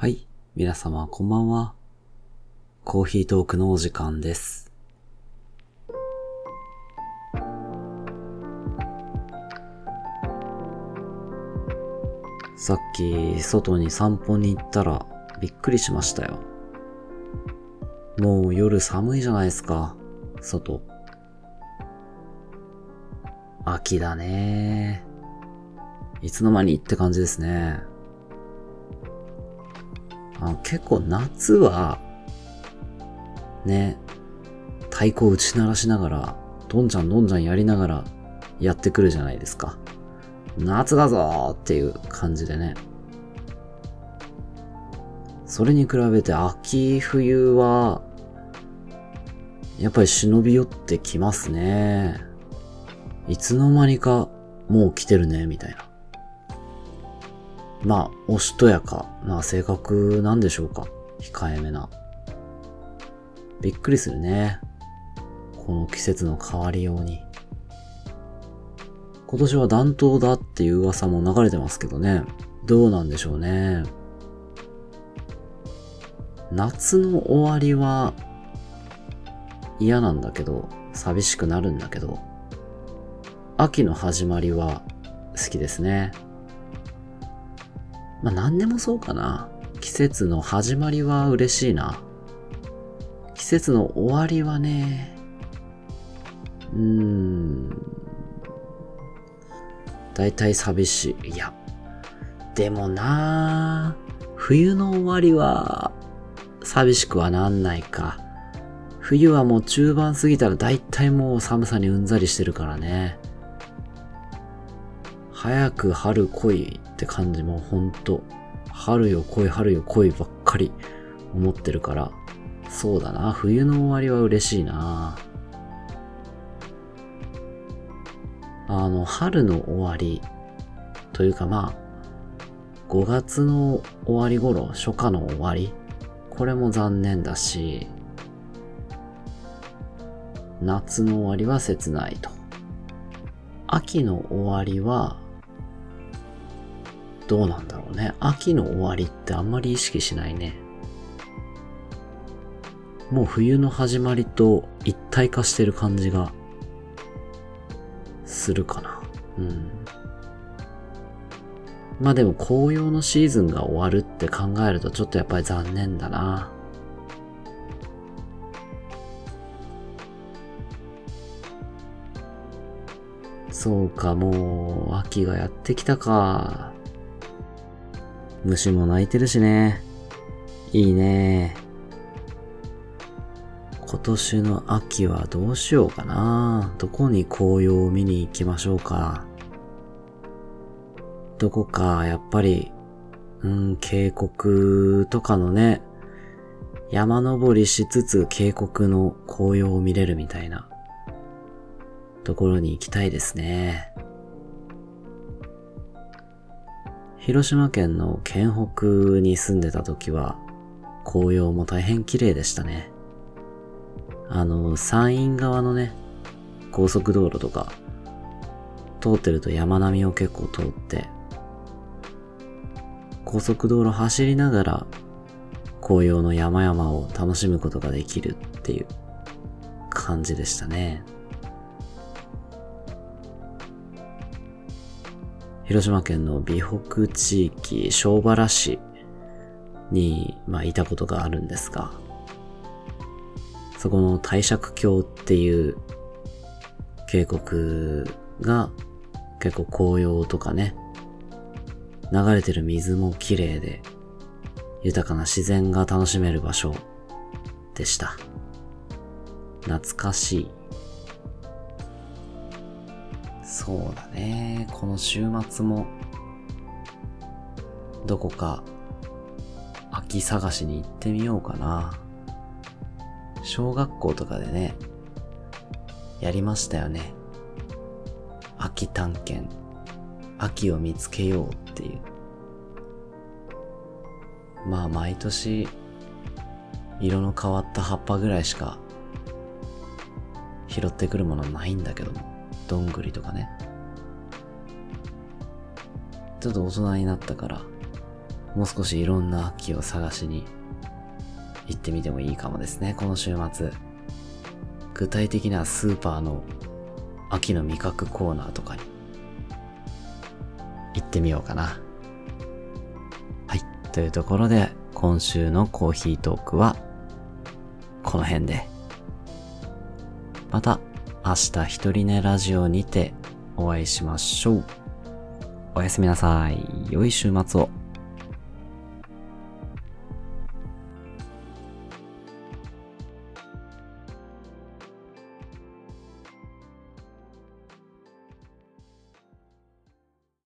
はい。皆様、こんばんは。コーヒートークのお時間です。さっき、外に散歩に行ったら、びっくりしましたよ。もう夜寒いじゃないですか、外。秋だねいつの間にって感じですね。あ結構夏は、ね、太鼓を打ち鳴らしながら、どんちゃんどんちゃんやりながらやってくるじゃないですか。夏だぞーっていう感じでね。それに比べて秋冬は、やっぱり忍び寄ってきますね。いつの間にかもう来てるね、みたいな。まあ、おしとやかな性格なんでしょうか。控えめな。びっくりするね。この季節の変わりように。今年は暖冬だっていう噂も流れてますけどね。どうなんでしょうね。夏の終わりは嫌なんだけど、寂しくなるんだけど、秋の始まりは好きですね。まあ何でもそうかな。季節の始まりは嬉しいな。季節の終わりはね、うーん、だいたい寂しい。いや、でもな冬の終わりは寂しくはなんないか。冬はもう中盤過ぎたらだいたいもう寒さにうんざりしてるからね。早く春来いって感じもほんと、春よ来い春よ来いばっかり思ってるから、そうだな、冬の終わりは嬉しいなあの、春の終わり、というかまあ、5月の終わり頃、初夏の終わり、これも残念だし、夏の終わりは切ないと。秋の終わりは、どうなんだろうね。秋の終わりってあんまり意識しないね。もう冬の始まりと一体化してる感じがするかな。うん。まあでも紅葉のシーズンが終わるって考えるとちょっとやっぱり残念だな。そうか、もう秋がやってきたか。虫も鳴いてるしね。いいね。今年の秋はどうしようかな。どこに紅葉を見に行きましょうか。どこか、やっぱり、うん、渓谷とかのね、山登りしつつ渓谷の紅葉を見れるみたいなところに行きたいですね。広島県の県北に住んでた時は紅葉も大変綺麗でしたね。あの、山陰側のね、高速道路とか通ってると山並みを結構通って高速道路走りながら紅葉の山々を楽しむことができるっていう感じでしたね。広島県の美北地域小原市に、まあ、いたことがあるんですが、そこの大釈峡っていう渓谷が結構紅葉とかね、流れてる水も綺麗で、豊かな自然が楽しめる場所でした。懐かしい。そうだね。この週末も、どこか、秋探しに行ってみようかな。小学校とかでね、やりましたよね。秋探検。秋を見つけようっていう。まあ毎年、色の変わった葉っぱぐらいしか拾ってくるものないんだけども。どんぐりとかね。ちょっと大人になったから、もう少しいろんな秋を探しに行ってみてもいいかもですね、この週末。具体的にはスーパーの秋の味覚コーナーとかに行ってみようかな。はい。というところで、今週のコーヒートークは、この辺で。また、明日一人寝ラジオにてお会いしましょう。おやすみなさい。良い週末を。